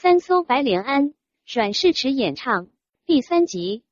三艘白莲庵，阮世池演唱第三集。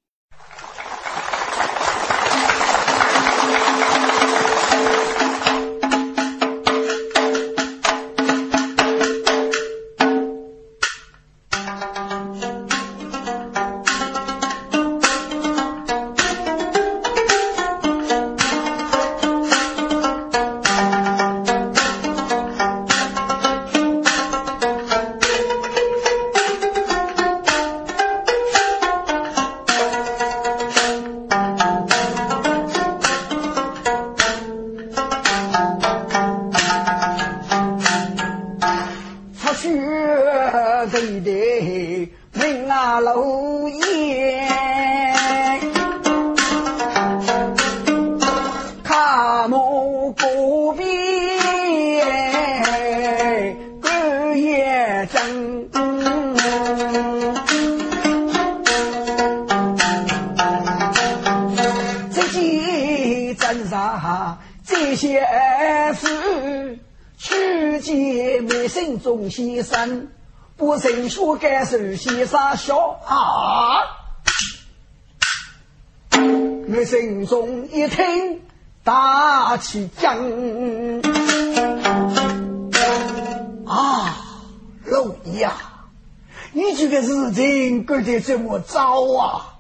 我感受先生笑啊！我心中一听大起将啊！老爷，你这个事情搞得这么糟啊！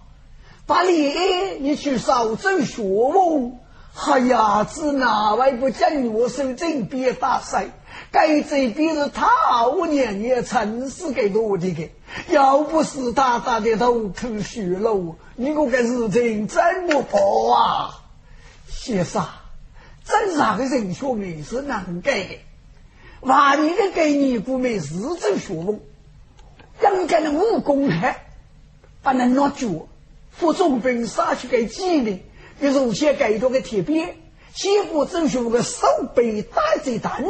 把脸你去少走学问，哎呀，子哪位不将我手正别打碎？该这边是他五年也曾是给多的个，要不是他打的头破血流，你这个事情怎么办啊？先生，正常的人学也是难改的，万一的给你不没日子学问，应该的武功还不能拿脚，副总兵杀去给纪律，比如先改多个铁鞭，先不正学个手背打子弹。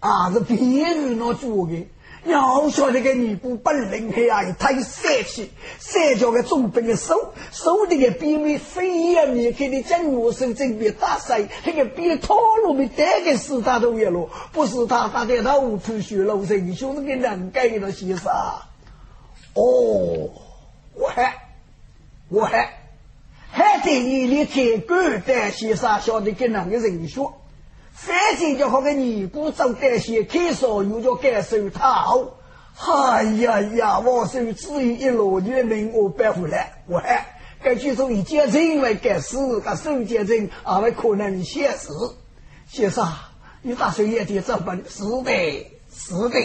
啊，是别人那做的。要晓得个尼姑本领黑啊，太帅气，三脚个总兵的手，手里个边面飞呀面开的将我手准备打碎，那个边套路没带个死他都也了，不是他打的他无头血肉，人兄弟个能改了先生。哦，我还我还还得你你听官的先生晓得跟哪个人说。反正就好个尼姑走带些，开少又叫改手套。哎呀呀，我手只有一路女命我白回来。喂，该据说以奸臣为改死，个受奸臣还会可能现实。先生，你打算也得这本？是的，是的。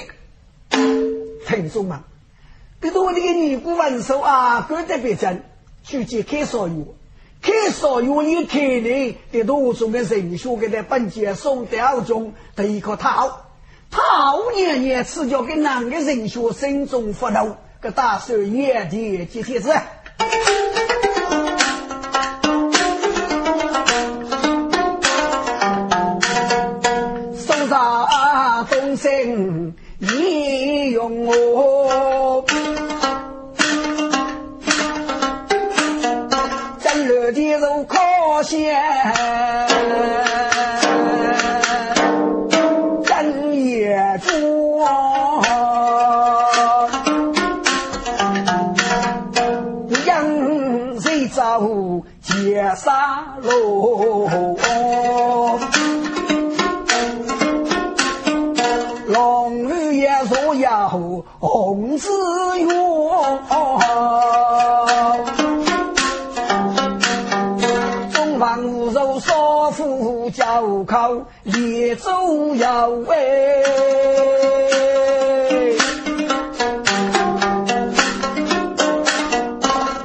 听众们，别多那个尼姑文手啊，赶得别真，去见开少有。开少有你开的，的途中的人学给他本节送掉中的一颗桃，桃年年吃叫给哪个人学心中发怒，个大手也的接帖子。送上东升一用我。的肉烤鲜，真也多。养谁走结沙路？龙女也说要红子哟。口烈州要喂，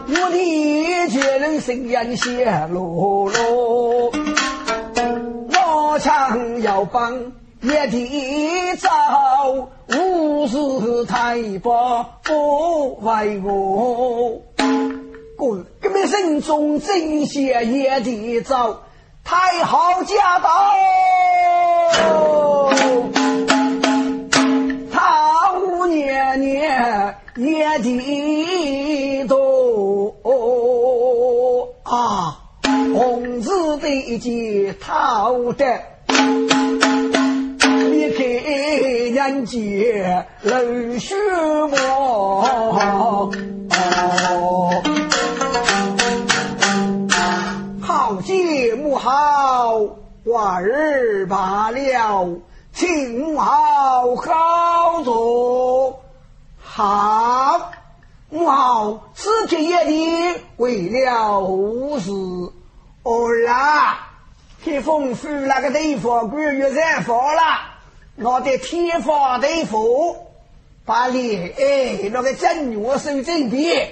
我的绝人心眼泄露露，我强要帮也得走，无事太保不为我，滚！革命人中正邪也得走。太好驾到，他年年也的多啊，红子的街讨的，你看人杰冷血魔。儿罢了，请母好好坐。好，母好此刻夜里为了无事。哦啦，天风呼那个地方官又染发了，我的天发地府把脸哎那个正月收正边，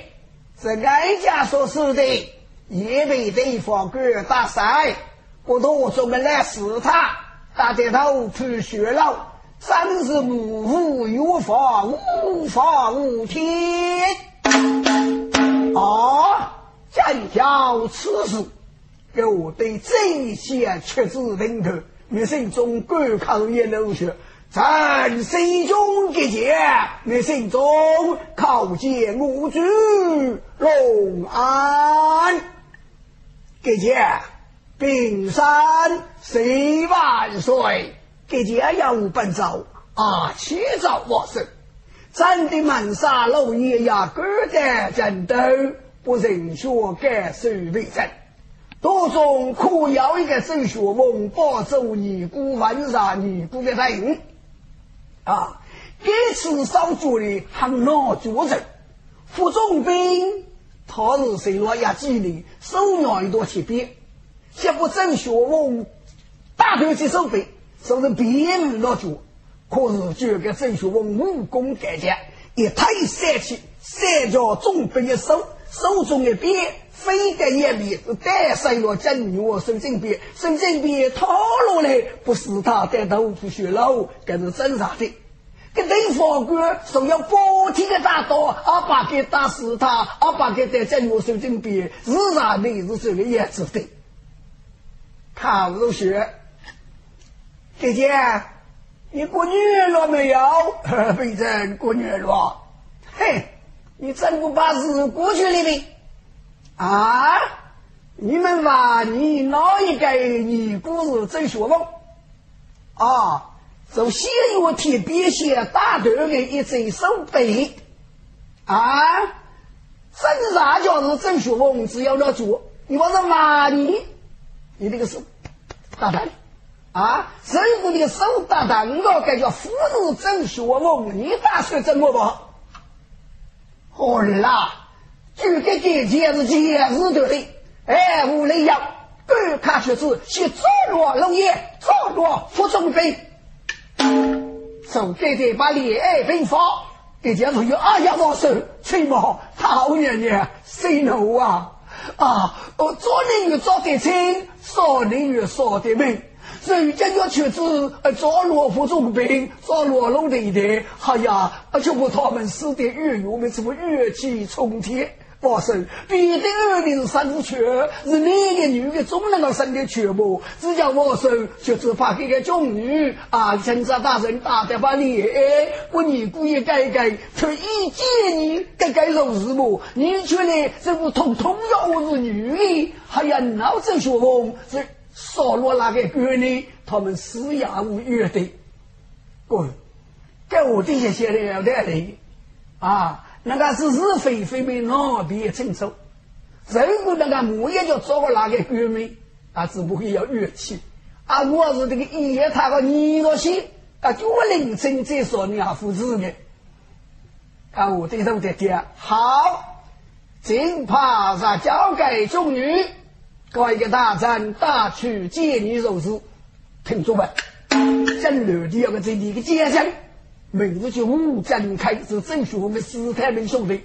是哀家所说的。也被对方官打赛，不多专门来试他，打得头破血流，真是无福有法，无法无天。啊！见条此事，我对这些确子认可，你心中官抗也流血，朕心中结节，你心中靠见我主龙安。给姐，冰山岁万岁！给姐有本奏啊，七奏我生，咱的门杀老爷呀，各在战斗，不认学改手为真。多中苦要一个周学问，保住尼姑万杀尼姑的人啊！这次少主的很恼作证，副总兵。他是谁落压几年，手拿一朵铁鞭，学不正学问，大头接手背，说是别门老脚。可是这个郑学问武功干强，一推三气，三脚总兵一手，手中的鞭飞得一米，是带上了正月手正鞭，手正鞭掏落来，不是他带豆腐血肉，这是真啥的。跟对方官说要保天的大刀，阿爸给打死他，阿爸给在在我手中边，是啥的？是这个样子的。看入学，姐姐，你过年了没有？非正过年了。嘿，你真不把日过去了没？啊？你们话你哪一个你故事真说梦？啊？从西岳天边写大头的一只手背啊，真啥叫是正学问？只要那做，你往上骂你，你那个手大胆啊！谁不你手大胆？我该叫夫子正学问，你打算怎么不？好啦，就给给钱是钱是对的，哎，无雷阳，赶看学子，先坐落龙爷，坐落副总兵。手给给把恋爱兵发给讲出去，哎呀，我手吹毛，好娘娘，谁怒啊？啊，哦做人越做得清，少人越少得明。人家要求子，呃，做罗浮总兵，做罗龙的一代，哎呀，啊就不他们死的越勇，我们怎么越气冲天？保守，别的儿女是生缺，是男的女的总能够生的缺不？只叫我说，就是发给个中女啊，趁着大人打得把脸，我你故意改改，特意见你改改肉是不？你觉得这不通通要我是女的，还要闹这学风，是少了那个闺女，他们死也无怨的。滚！给我这些写的要得的啊！那个是是非非没哪边清楚，如果那个木也就找个那个闺蜜，啊，只不过要乐器。啊，我是这个一夜他个泥若些，啊，就我凌晨再说两父子的。啊，我对头在讲好，真怕是交给众女，搞一个大战，大去见你如是，听住吧，真留的要个这里个奸臣。名字叫吴振开，是正学我们师太明兄弟。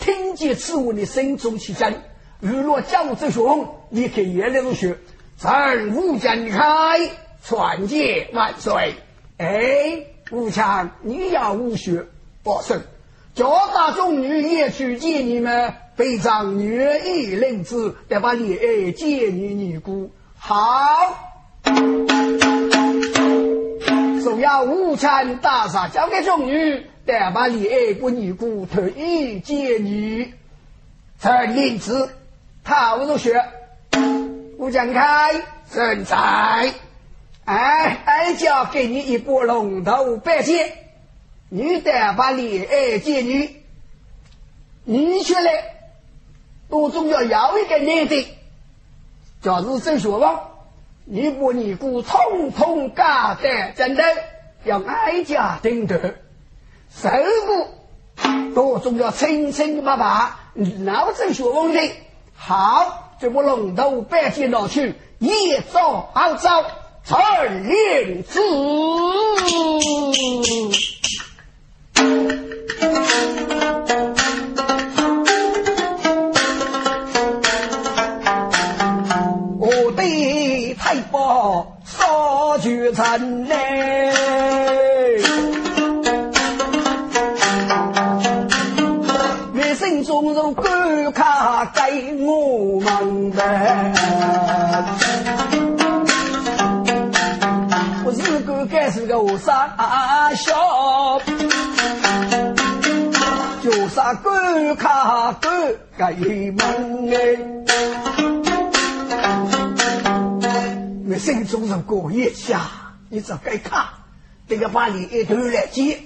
听见此话，的心中起震。如若叫这兄，你可也能学。朕吴振开，传戒万岁！哎，吴强，你要武学，不是？叫大众女也去见你们，非常愿意领子，得把你爱见你尼姑。好。总要无产大厦交给众女，得把李爱国尼姑特意接你。陈令子，他入学，吴江开正在。哎，哀家给你一波龙头拜见。你得把恋爱接女，你出来，都总要要一个男的，就是郑学王，你把你姑统统嫁在真头，要哀家顶头，受过都总要清清白白，老郑学王的好，这不龙头白金老去，一早好走，二令子。的太保少聚成嘞，一生中如关卡给我们的，我是个该是个傻小。就杀关卡关给门哎，你心中是过 一下，你只该卡，这个把你一头来接，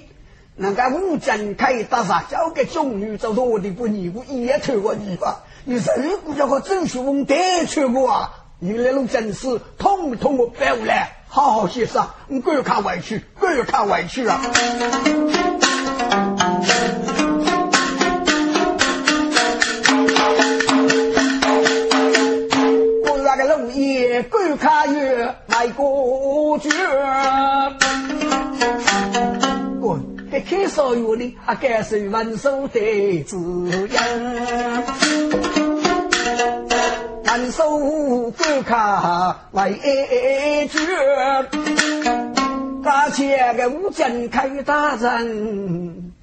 那个武将可以打啥？交给中女找到我的不你不一头我你吧？你如果要和郑叔翁带去我啊，你那种真是统统我白来，好好协商，你关卡委屈，关卡委屈啊！观看来过绝，我这开少月里还该是文手的字样，文手观看为绝，大前个武将开大人，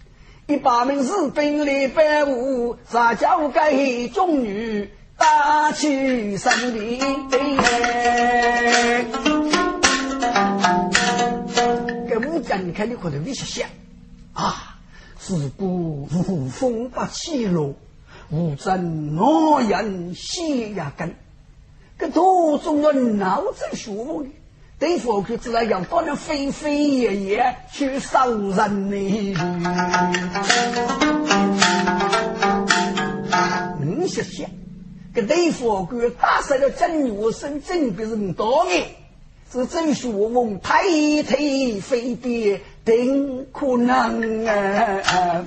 一把名士兵力百五，撒交给中女。打起山林，给武将你看，你可能没想想啊！自古无风不起落，无争诺言血压根。这多种人闹在学问，对方可知道要到那飞飞夜夜去杀人呢？你想想。个雷佛官打死了真武生，真别人多年，是真学问，太太非别定可能啊！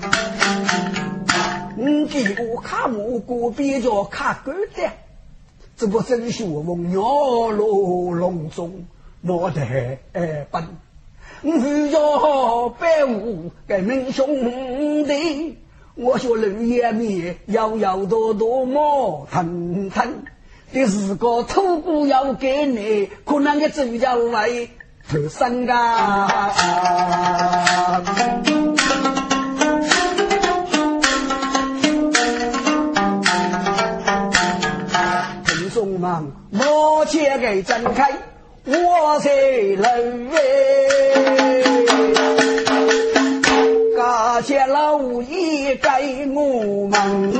你给我看我过边叫看狗的，这不真学问，鸟落笼中脑袋笨，你要拜我个名兄弟。我说人眼面摇摇多多毛腾腾，的是个土姑要给你，可能个真叫来投生啊！听众们，莫切给睁开，我是人哎。大谢老爷给我们，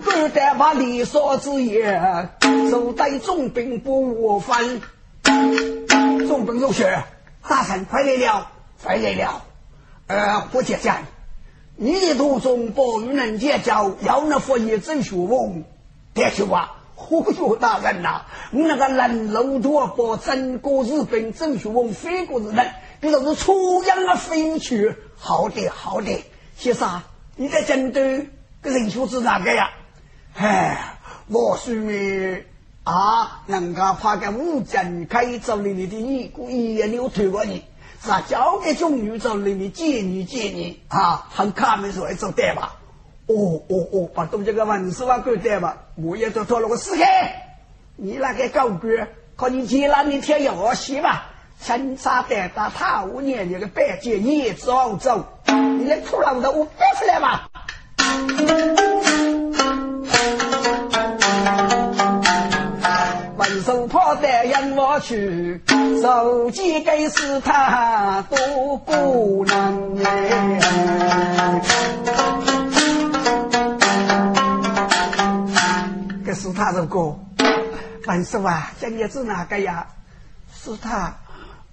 不得把李少之言，手带重兵不我分。重兵入学，大臣快来了，快来了。呃，不接见，你的途中不与能结交，要那佛爷真学问，别去话。呼哟，大人呐，你那个人路多保真国日本真学问，非过日本。你都是出洋啊飞去，好的好的，先生，你在针对个人数是哪个呀？哎，我说明啊，人家怕个武将可以找你的一股一言流推过你，啥交给中女找你你见你见你啊，很卡门说做对吧？哦哦哦，把东这个文书啊给对吧？我也就做了个死开，你那个高官，看你接了你天要洗吧。生杀带打，他五年那个白姐也早走，你来出来的我背出来吧！文手炮弹引我去，手机给是他多不能哎。这是他的歌，文手啊，今日子哪个呀？是他。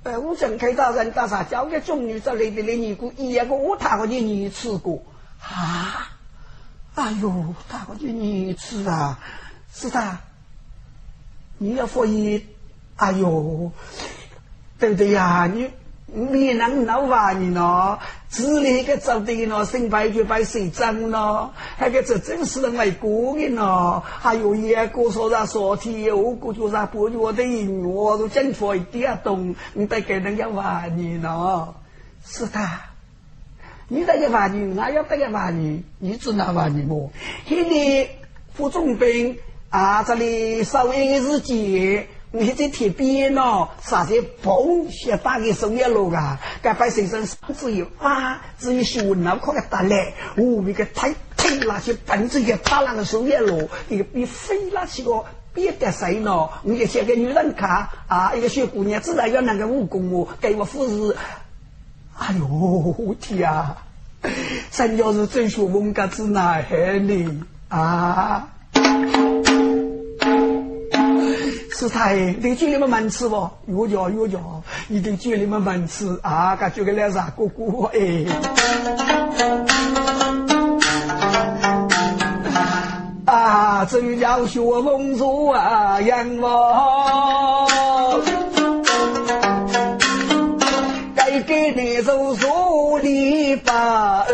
哎，我想开大人大啥交给中女这里的你姑一个我谈过你你吃过啊？哎呦，谈过你你吃啊？是的，你要服役？哎呦，对不对呀？你。你能闹话你呢？治理个走的呢，新白就白谁脏呢？那个这真是外国的呢？还有一个说啥说题，我估计啥不我的音乐都讲出一点懂，你得给人家话你呢？是的，你这个话你，我要这个话你，你知道话你么？现在副总兵啊，这里稍微是节。你在铁边喏，啥子嘣，先打给送一路啊！该把身上只有啊，只有小脑壳个打来，我那个太太那些本子也打那个送一路，一个比飞那些个别的谁喏？你就写给女人看啊，一个小姑娘自然要那个武功哦，给我护士。哎呦天啊！咱要是真学文革子哪害你啊？是太，对酒你们蛮吃不？有叫有叫，你对酒你们蛮吃啊？感觉个来啥哥哥哎？啊，这叫学风俗啊，杨王，该给你做书礼把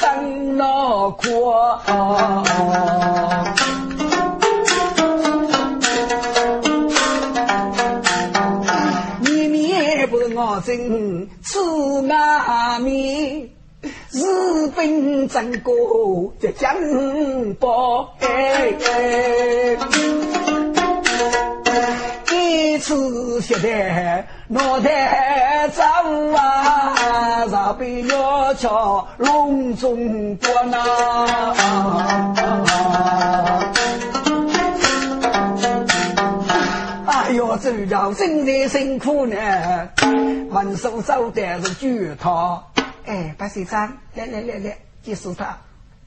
生脑壳。真吃阿面，日本战国在江波哎，一次血的脑袋走啊，绕被鸟桥隆重过呐。哎呦，周家真的辛苦呢，文书走的是巨他。哎，白水长，来来来来，结束他。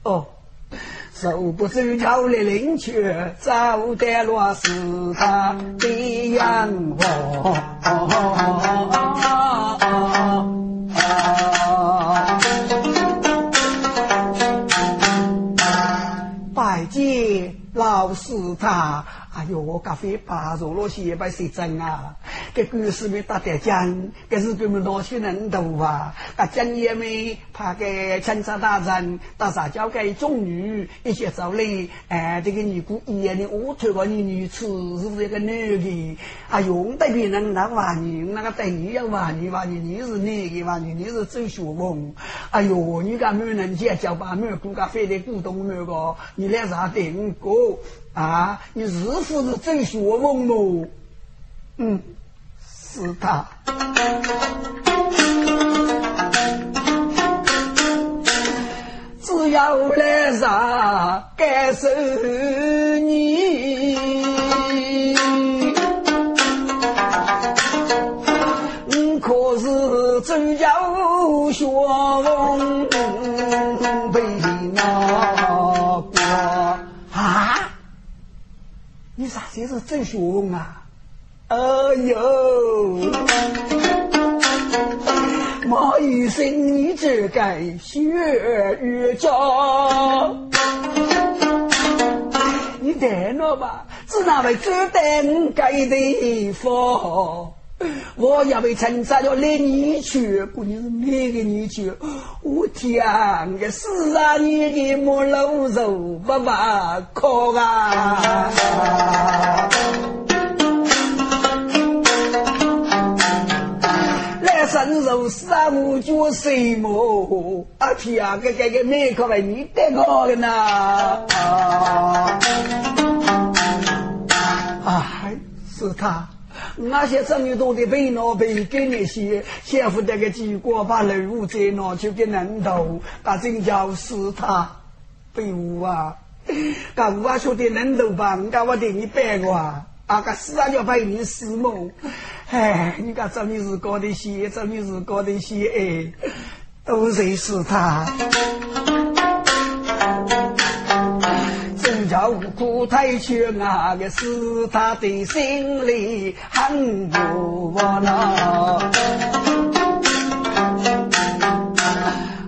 哦，手不周家来领去，走的路是他的阳光。拜见老师他。哎呦，我咖啡把着了些把谁整啊？给故事们打点讲，给日本们拿去人头啊！给讲爷们怕给警察大人打啥交给中女一些走嘞。哎，这个尼姑一样的，我推个你女子是不是一个男的？哎呦，我对别人那话你，那个对你要话你话你，你是哪个话你？你是周学文。哎呦，你家没人家叫把没顾咖啡的股东那个，你来啥定过？啊，你日父是真学问喽？嗯，是他。只要来啥感受你，你可是真叫学问。你啥才是真学问啊？哎呦，毛医生，你这该学越教，你带了吧？只那位只带我该的佛。我要为陈查了，来你去，姑娘是哪个你去？我天，个死啊！你的木老肉不罢可啊！来生肉死啊！我就什么？啊天啊！个个个哪个为你带我的呢？啊，是他。那些生意多的被拿被给那些先付那个机关把礼物再拿去给人头，那真叫是他被误啊！那我说的人头吧，我我对你拜过啊！啊个死啊要拜你死么？哎，你看这你是搞的些，这你是搞的些哎，都认识他。真叫叫苦太去那个是他的心里很不窝囊。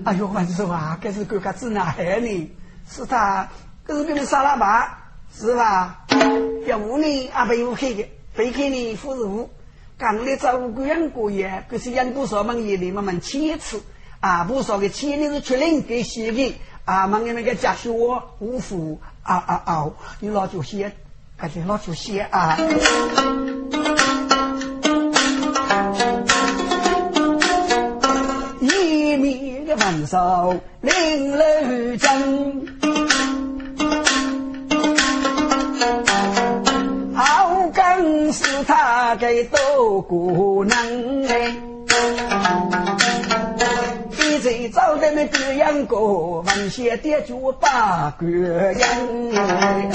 哎呦，万寿啊，这是哥哥子哪害你？是他，这是给你杀了吧？是吧？要五年啊，被我开的，被开你负是五。刚来找各样各样，可是人不少忙也里慢慢切次啊，不少的钱你是确认给写的啊，忙的那个家学五福啊啊啊，你老就写，还是老就写啊。一面的万寿令楼是他给多姑娘哎，比最早的那个杨哥，文写的就八个人哎，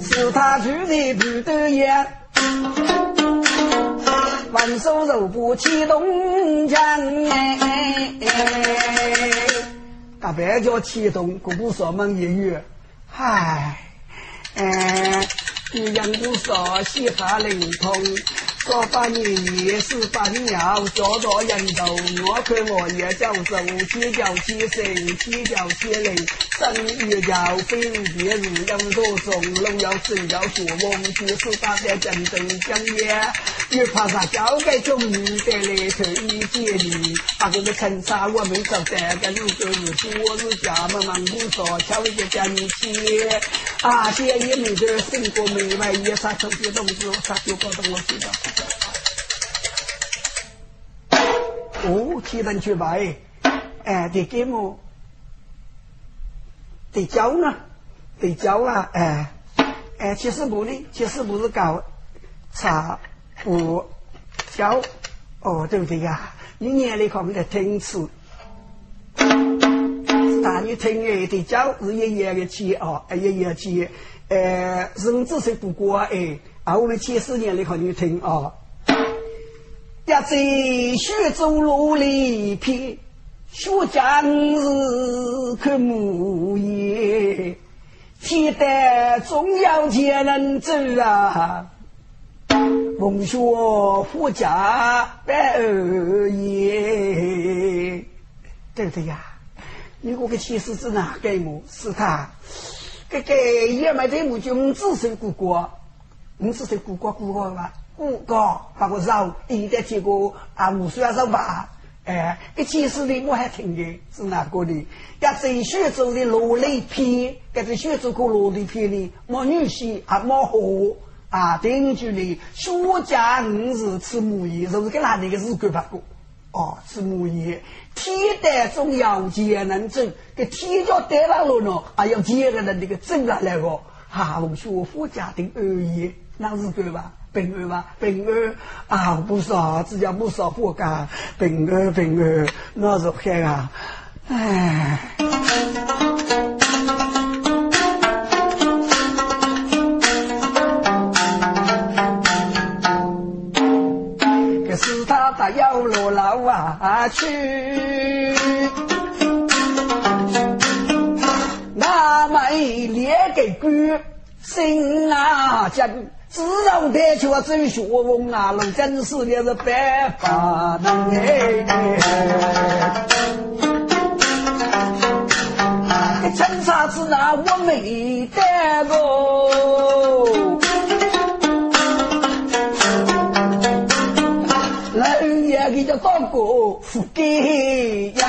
是他住的不得呀，万寿肉不起东江哎，大白叫启东，姑姑说门一语，嗨。哎，你养不少，喜欢灵通。说把你也是把你要做做人头，我看我也叫手，七叫七神，七叫七灵，生也叫飞别如，羊多重龙要神要学王，就是打在江东江也，越怕啥交给中女的来头一见你，把这个陈沙我没找得，跟如果是我是家门忙不说，敲一个江起，啊，现也没得生过没完，也啥手机动子，啥就搞得我知道。哦，提人去买，哎，得给么？得交呢？得交啊！哎，哎，其实不呢，其实不是搞茶不交，哦，对不对呀？你眼里看的听词，大你听哎，得交是一样的钱哦，一样钱，呃，人子是不过哎，啊，我们前四年来看你听啊。要在雪中落里片，雪将日看木叶，天得总要见人走啊！风雪护家百二爷，对不对呀？你我个妻子子哪给我？是他，这个也没得木君子是姑姑，你是谁姑姑姑姑吧？五个把个肉一点结果啊，五十要肉吧？哎，一起始的我还听的是哪个的？要在雪州的落雷片，这个雪州过落雷片的，没女婿啊，没货啊，定居的雪家五是吃木叶，就是跟哪里个日干不过哦，吃木叶。天得中要节能证，给天叫得了了呢，还要节个的那个证啊来个，哈，我们学佛家庭而已，那是对吧？平安吧，平安啊！不少，只要不少不干，平安平安，那是好啊！哎，要落老啊去，那没脸给官心啊真。自让别去我走学问啊，龙真是也是白发人哎！真啥子那我没得过，给叫当过富给人，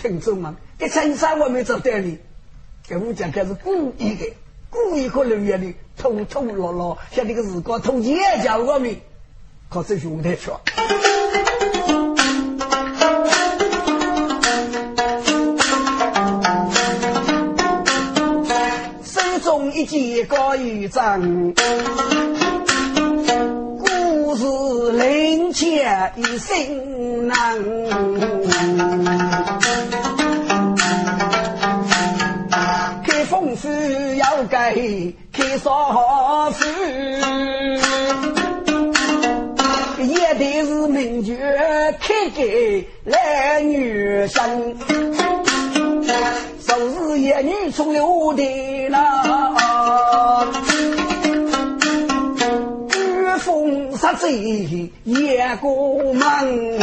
听众们，这真啥我没做得哩，给我讲可是故意的。故意和人员的偷偷落落，像这个日光偷夜叫我们，可是兄弟说，手中一件高玉章，故事灵切一心难。风水要改，开少妇，也得是名角开给来女生。昨日夜女出了的那，风杀贼夜过门，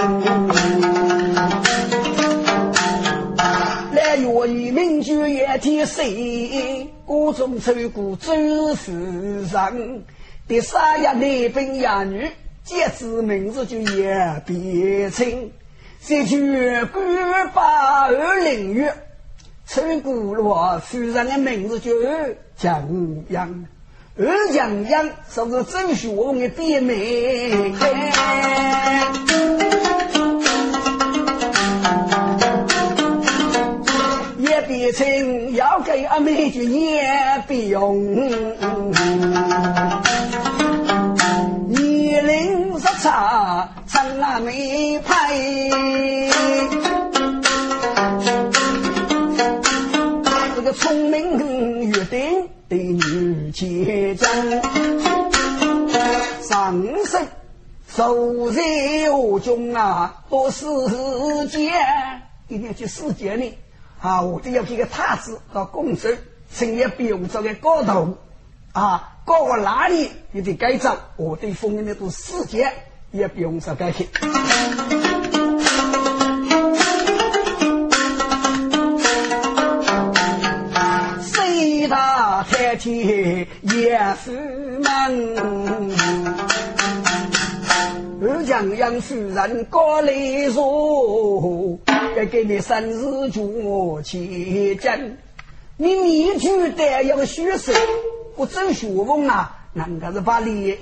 来月与民就夜天水，各种愁苦周世人，第三呀男兵呀女，皆知名字就也别称。三句官八二零月，穿过了夫人的名字叫江阳，二江阳是不是周学问的别名？也别称要给阿妹就也别用，年龄色差。长阿妹派，这个聪明约定的女结将，上身受在我中啊，多世界，一定要去世界呢。啊，我都要给个太子到公主，成也表这个高头啊，高我哪里也得改造，我对封印的都世界。也不用说改去。太天也是门，二将杨夫人高来说，该给你生日祝期间，你你就得要学生，不走学问啊，那个是把脸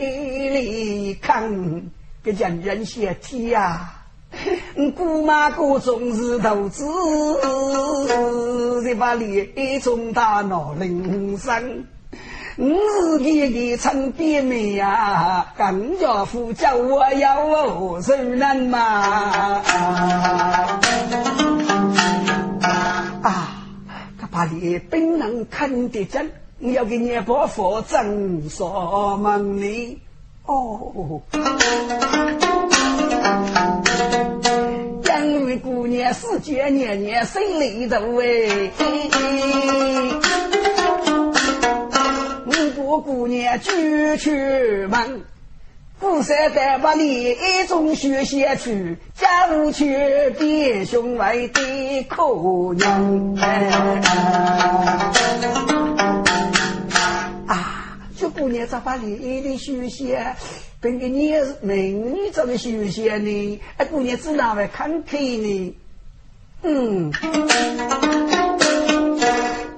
里看。个人人些体呀，姑妈姑总是投资，这把脸中大脑铃声，我是给给称别名呀，更加呼叫我要我受难嘛。啊，他把脸本能看得真，要给你伯父正说门里。哦，养育姑娘世间年年心里头哎，五个姑娘举出门，古山带把你一种学习去，家务去比兄妹的可娘啊。这姑娘咋把脸的学习，跟个你美女这个休闲呢？哎，姑娘只哪会看开呢？嗯，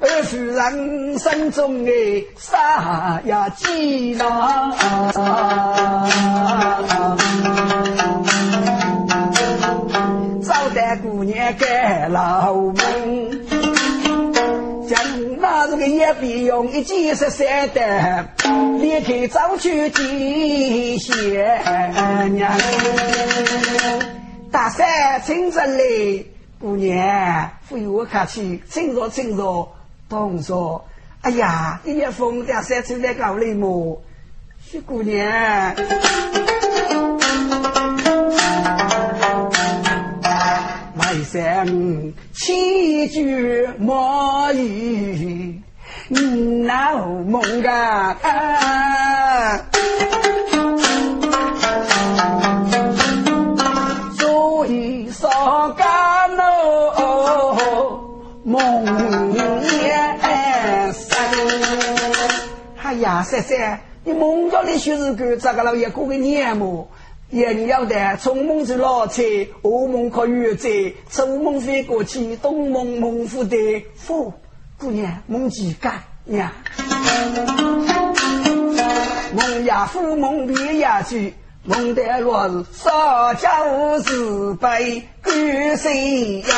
二夫人心中的啥呀急恼，招待姑娘盖老门。那这个也必用一计十三的，离开早去见贤娘。大山清晨来，姑娘扶我看去，请坐请坐。同说，哎呀，一夜风大山出来搞雷么？徐姑娘。一声千句莫语闹梦啊！所以说干喽梦也深。哎呀，三三，你梦到的学是个这个老爷过个年么？人要的，春梦是老车，噩梦可预测，秋梦飞过去，冬梦梦复的复，姑娘梦几干呀？梦呀复梦别呀去，梦得落日少教是被鬼谁样？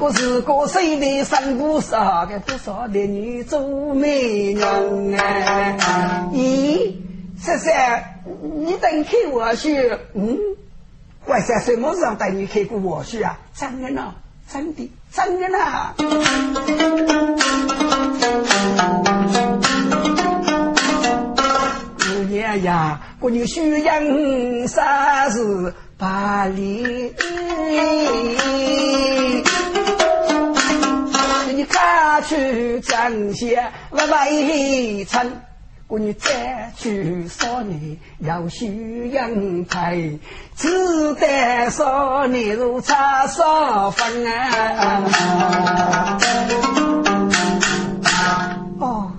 我是个谁的三姑嫂，个多少的女做美娘哎？咦？三三，你等开我学，嗯，外三什么时候带你开过我学啊？真的呢，真的，真的呢。姑娘呀，姑娘需养啥子？把里，你看去张些外外城。我你再去少年要修阳台，只得少年如茶少分啊！哦，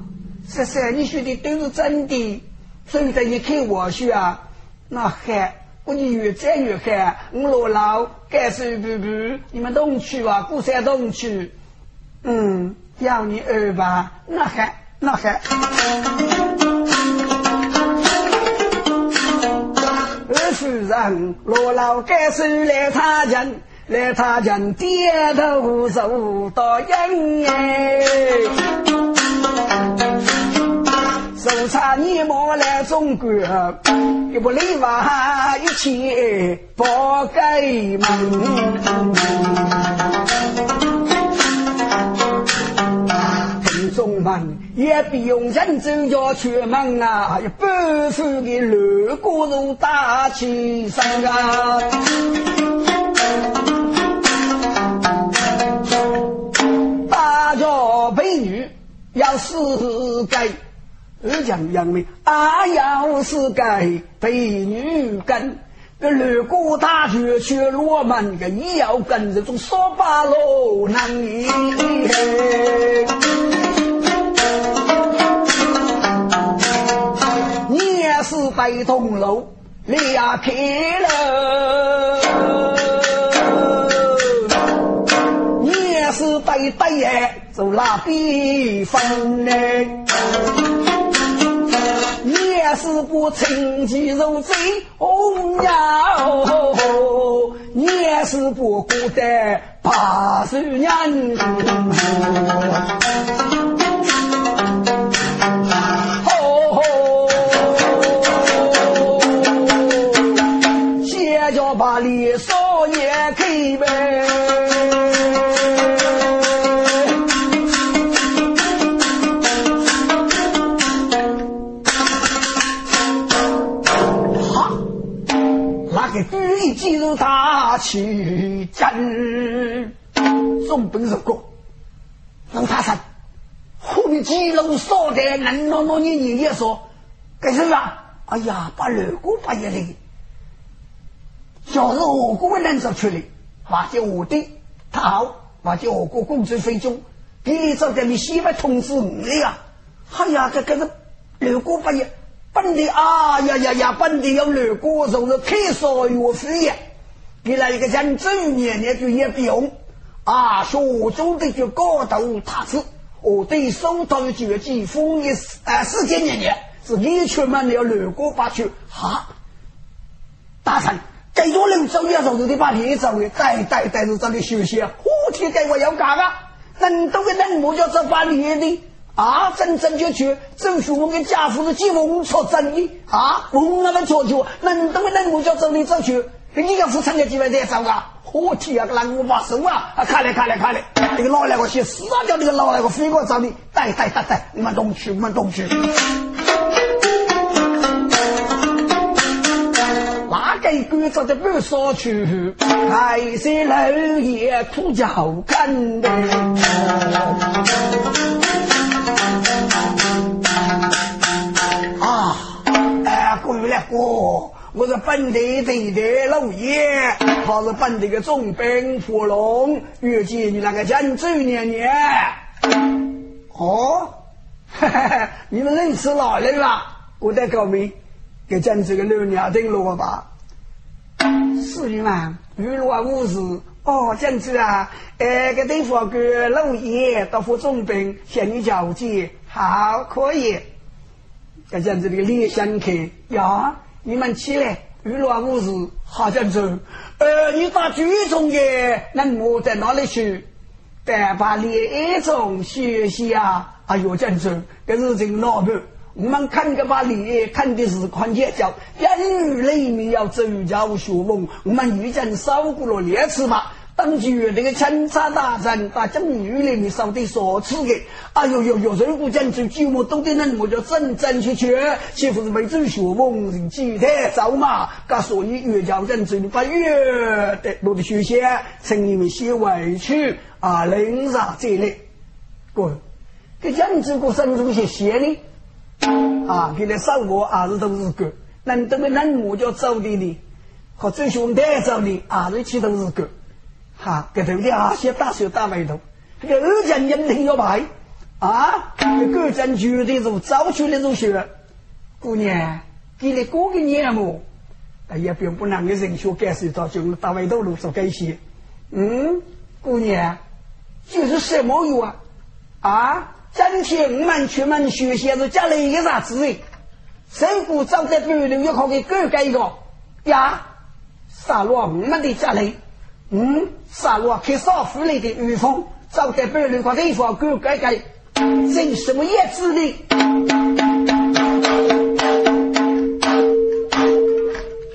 十三，你说的都是真的，真的你看我说啊，那嗨，我你越战越嗨，我老老该是不不，你们东去啊，过山东去，嗯，要你二吧，那还那还。夫人罗老该手来他人，来他人低头受到恩哎，手插泥毛来中国，一不里娃一切不给门。中门也不用人走要出门啊，一半副的路过如大起山啊。大家美女要四改，二将杨梅啊要四改美女跟，这路过大学去罗门个也要跟这种说八路难是北东路俩开了，也是北北耶走那地方嘞，也是不趁机入贼红呀，也是不孤单八十年。大旗阵，总本是个能他山，后面几楼少的能喏喏你爷爷说，干什么？哎呀，把二姑把爷嘞。就是我哥的人走出来，或者我的他好，或者我国公主非中，给你找点你媳妇通知你呀！哎呀，这这个六国八业，本地啊呀呀呀，本地有六国，就是开少岳飞呀！给了一个人正年年就也不用啊，学中的就高度踏实，我对手头就几封一啊四千年年是你出门了六过八区哈，大臣。该多人走也走，得把你走的带带带着这里休息。我天，该我要干啊！人都给人我叫这把你的啊，真正就去政府我跟家父是几翁错真的啊，翁那么错就人都给人我叫走你走去，你要付成个几万再走啊！我天啊，个狼我把手啊！啊，看来看来看来，这个老来个去死啊！叫这个老来个飞过找你，带带带带，你们东去，你们东去。给官做的不少去，还是老爷苦叫干的。啊，哎，过来过，我是本地的的老爷，他是本地的总兵福龙，遇见你那个江州年年。哦，哈哈，你们认识老人了？我在告明，给江州的老娘听了吧。司令嘛，遇罗无事哦，这样子啊，哎，个对方个老爷到副总兵向你交接，好，可以。给江子这个李相客呀，你们起来，遇罗无事，好这样子。呃，你打军中的，那我在哪里去？但把列中学习啊，哎呦，这样子，这是真老板。我们看个把脸看的是宽肩叫，人类里面要走家务学问。我们已经受过了两次嘛，当局那个检察大人把将女里面烧的所吃的，哎呦呦呦！如果讲这寂寞多的人，我就真真切切，岂不是为走学问人几太早嘛？告诉你越叫人走把越得落的学些，成你们些委屈啊，领啥这类，过，给讲这个生中些些呢？啊，给他生活还是都是个，难得个人我就走的呢，和走兄弟走的还是去都是哈，这头两些大手大尾头，这个二将人挺要排啊！这个将绝对是早出那种血，姑娘给你过个年么？哎呀，并不能给人学感受到就大尾头路上这些。嗯，姑娘，就是什么药啊？啊，今天我们出门学习是家里一个啥子人？谁不找在半路要考给哥哥一个呀？杀了我们的家里。嗯，杀戮开少妇里的御风，走在半路上地方狗改改，这什么叶子呢？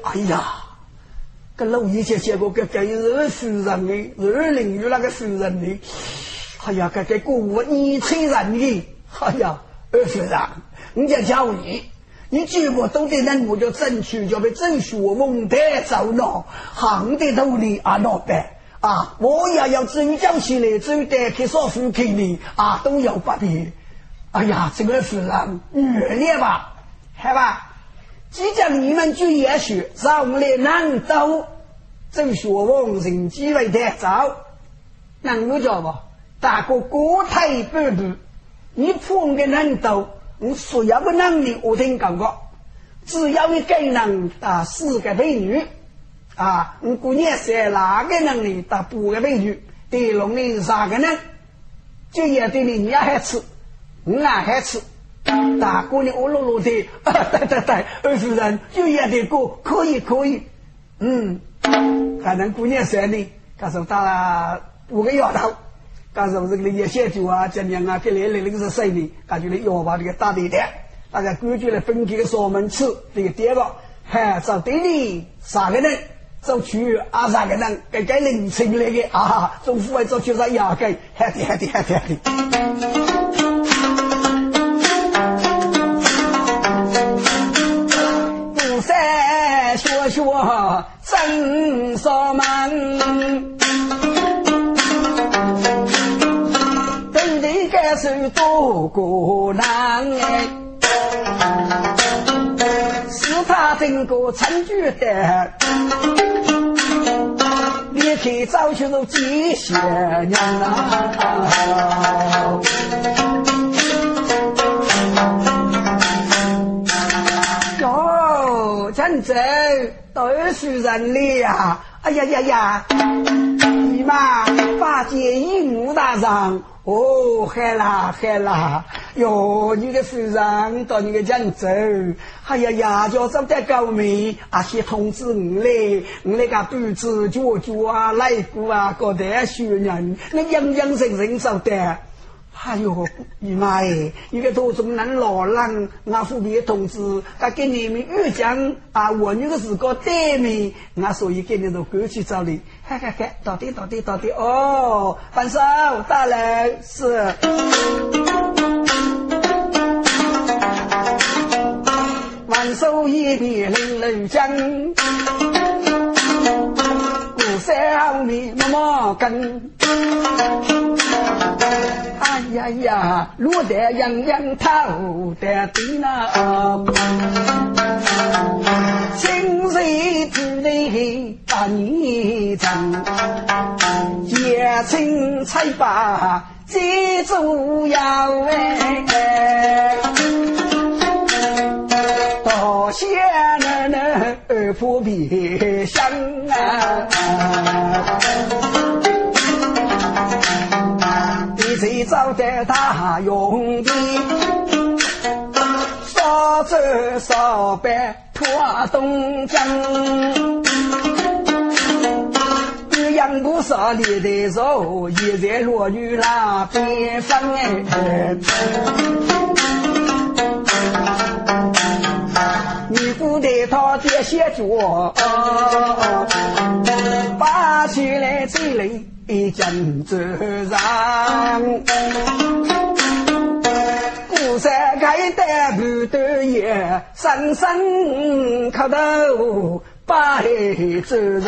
哎呀，这老爷姐结果这这是夫人的，二邻居那个夫人的，哎呀，这这过我你催人的，哎呀，二夫人，你家教你。你结果都得人，我就争取就被争取我蒙得走了，行的道理啊，老板啊，我也要争讲起来，走得去少妇给你啊，都要不必。哎呀，这个是让原谅吧，好吧？即将你们就也许让我来南都争学问，人机会得早，能够叫不？大哥国台半步，你碰个南都。我所有的能的我听讲过，只要你给人打四个美女啊，我姑娘是哪个能力打八个美女，对龙的三个人，就也对你也还吃，我还吃，大姑娘我噜噜的，对对对，二夫人就也得过，可以可以，嗯，反正姑娘生的，他说打了五个丫头。干什么这个也写酒啊，今年啊，给来来那个是谁呢？感觉来要把这个大地的，大家规矩来分给个上门吃，这个第二个，嗨，找队里三个人，找区二三个人，给给凌晨来的啊，中午还找去啥牙给，还的还的还的还的。不三学学真扫门。是多过难，是他整个成就的，你去找去都几些年了。哟，真正都是人了呀！哎呀呀呀，你嘛八戒一目大人。哦，嗨啦嗨啦！哟，你个夫人到你个江州，哎呀呀，叫走得高明，啊，先通知我嘞，我那个肚子、脚脚啊、肋骨啊，搞得学人，那样样生生走的。哎呦，姨妈哎，一个多中南老人，俺父辈同志，他给你们越讲啊，我那个是个对面，俺所以给你都过去找你，看看看，到底到底到底哦，反手大人是，万寿一别冷冷江。小米么么根，哎呀呀，落得洋洋透得地那，清水煮的把泥蒸，野青菜把鸡煮要哎，多谢奶奶二婆别香啊。你最早的大用的，少走少办破东江，鸳鸯不少里的肉，一在落雨那边放哎。女姑带他爹写着，把起来走来江州上，古山开的不得也，深深磕头拜主人。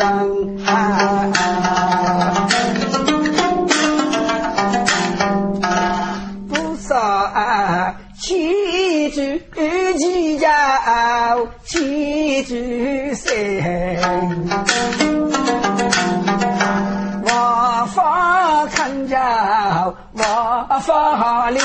不少七句七叫七句声，发看着我发令。